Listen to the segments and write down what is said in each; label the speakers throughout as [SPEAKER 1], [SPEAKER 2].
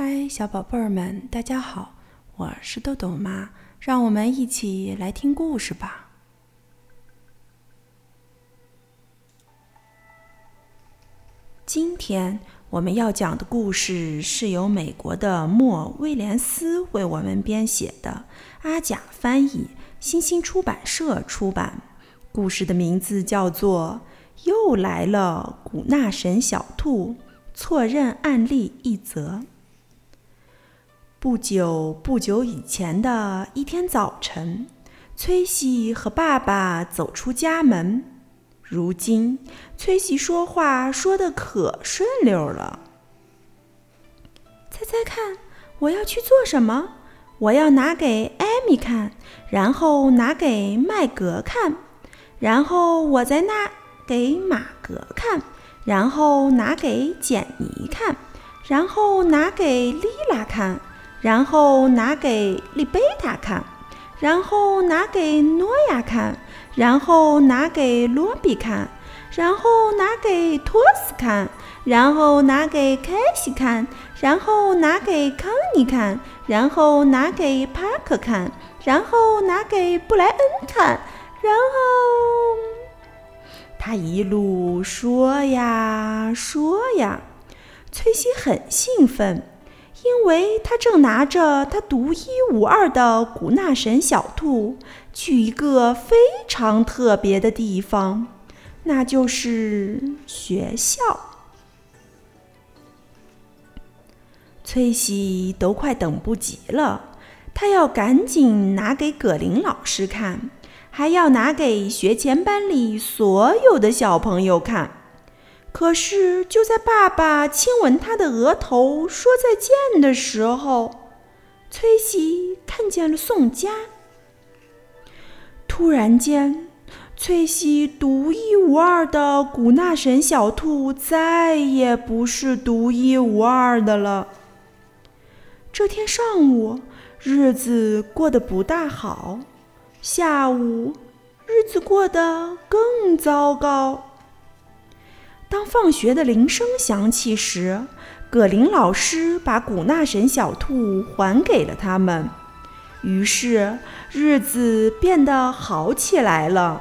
[SPEAKER 1] 嗨，小宝贝儿们，大家好，我是豆豆妈，让我们一起来听故事吧。今天我们要讲的故事是由美国的莫威廉斯为我们编写的，阿甲翻译，新星出版社出版。故事的名字叫做《又来了古纳神小兔》，错认案例一则。不久不久以前的一天早晨，崔西和爸爸走出家门。如今，崔西说话说的可顺溜了。猜猜看，我要去做什么？我要拿给艾米看，然后拿给麦格看，然后我再拿给马格看，然后拿给简妮看，然后拿给莉拉看。然后拿给丽贝塔看，然后拿给诺亚看，然后拿给罗比看，然后拿给托斯看，然后拿给凯西看，然后拿给康妮看，然后拿给帕克看，然后拿给布莱恩看，然后他一路说呀说呀，崔西很兴奋。因为他正拿着他独一无二的古纳神小兔去一个非常特别的地方，那就是学校。崔西都快等不及了，他要赶紧拿给葛林老师看，还要拿给学前班里所有的小朋友看。可是，就在爸爸亲吻他的额头说再见的时候，崔西看见了宋佳。突然间，崔西独一无二的古纳神小兔再也不是独一无二的了。这天上午，日子过得不大好；下午，日子过得更糟糕。放学的铃声响起时，葛林老师把古纳神小兔还给了他们，于是日子变得好起来了。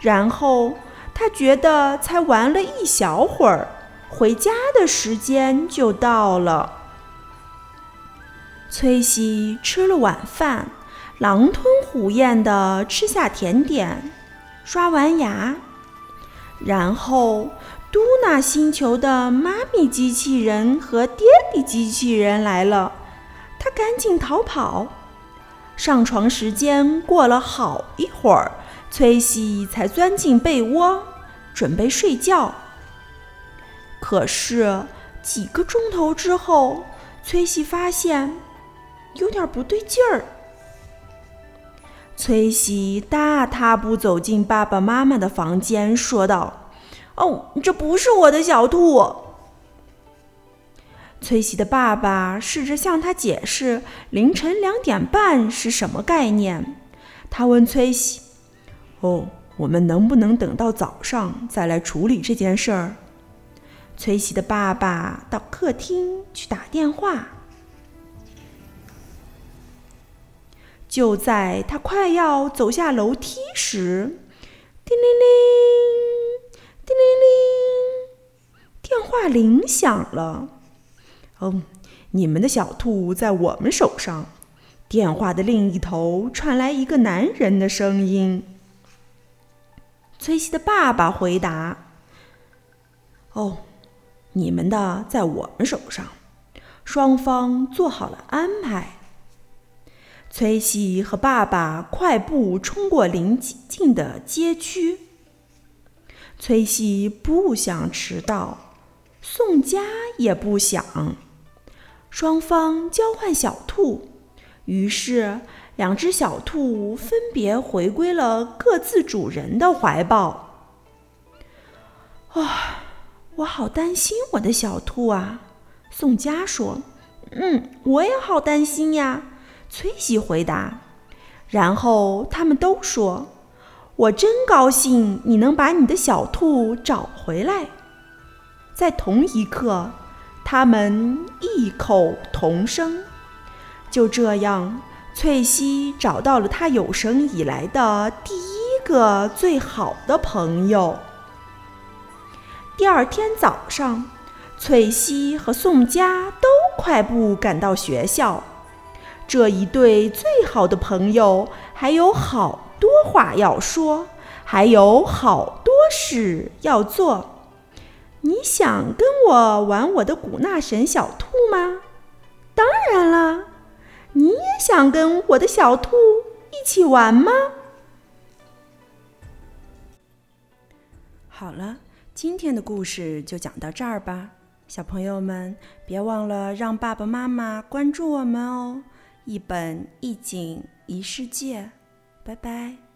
[SPEAKER 1] 然后他觉得才玩了一小会儿，回家的时间就到了。崔西吃了晚饭，狼吞虎咽地吃下甜点，刷完牙。然后，都纳星球的妈咪机器人和爹地机器人来了，他赶紧逃跑。上床时间过了好一会儿，崔西才钻进被窝，准备睡觉。可是几个钟头之后，崔西发现有点不对劲儿。崔西大踏步走进爸爸妈妈的房间，说道：“哦，这不是我的小兔。”崔西的爸爸试着向他解释凌晨两点半是什么概念。他问崔西：“哦，我们能不能等到早上再来处理这件事儿？”崔西的爸爸到客厅去打电话。就在他快要走下楼梯时，叮铃铃，叮铃铃，电话铃响了。哦，你们的小兔在我们手上。电话的另一头传来一个男人的声音。崔西的爸爸回答：“哦，你们的在我们手上。”双方做好了安排。崔西和爸爸快步冲过邻近的街区。崔西不想迟到，宋佳也不想。双方交换小兔，于是两只小兔分别回归了各自主人的怀抱。啊，我好担心我的小兔啊！宋佳说：“嗯，我也好担心呀。”崔西回答，然后他们都说：“我真高兴你能把你的小兔找回来。”在同一刻，他们异口同声。就这样，翠西找到了她有生以来的第一个最好的朋友。第二天早上，翠西和宋佳都快步赶到学校。这一对最好的朋友还有好多话要说，还有好多事要做。你想跟我玩我的古纳神小兔吗？当然啦！你也想跟我的小兔一起玩吗？好了，今天的故事就讲到这儿吧。小朋友们，别忘了让爸爸妈妈关注我们哦！一本一景一世界，拜拜。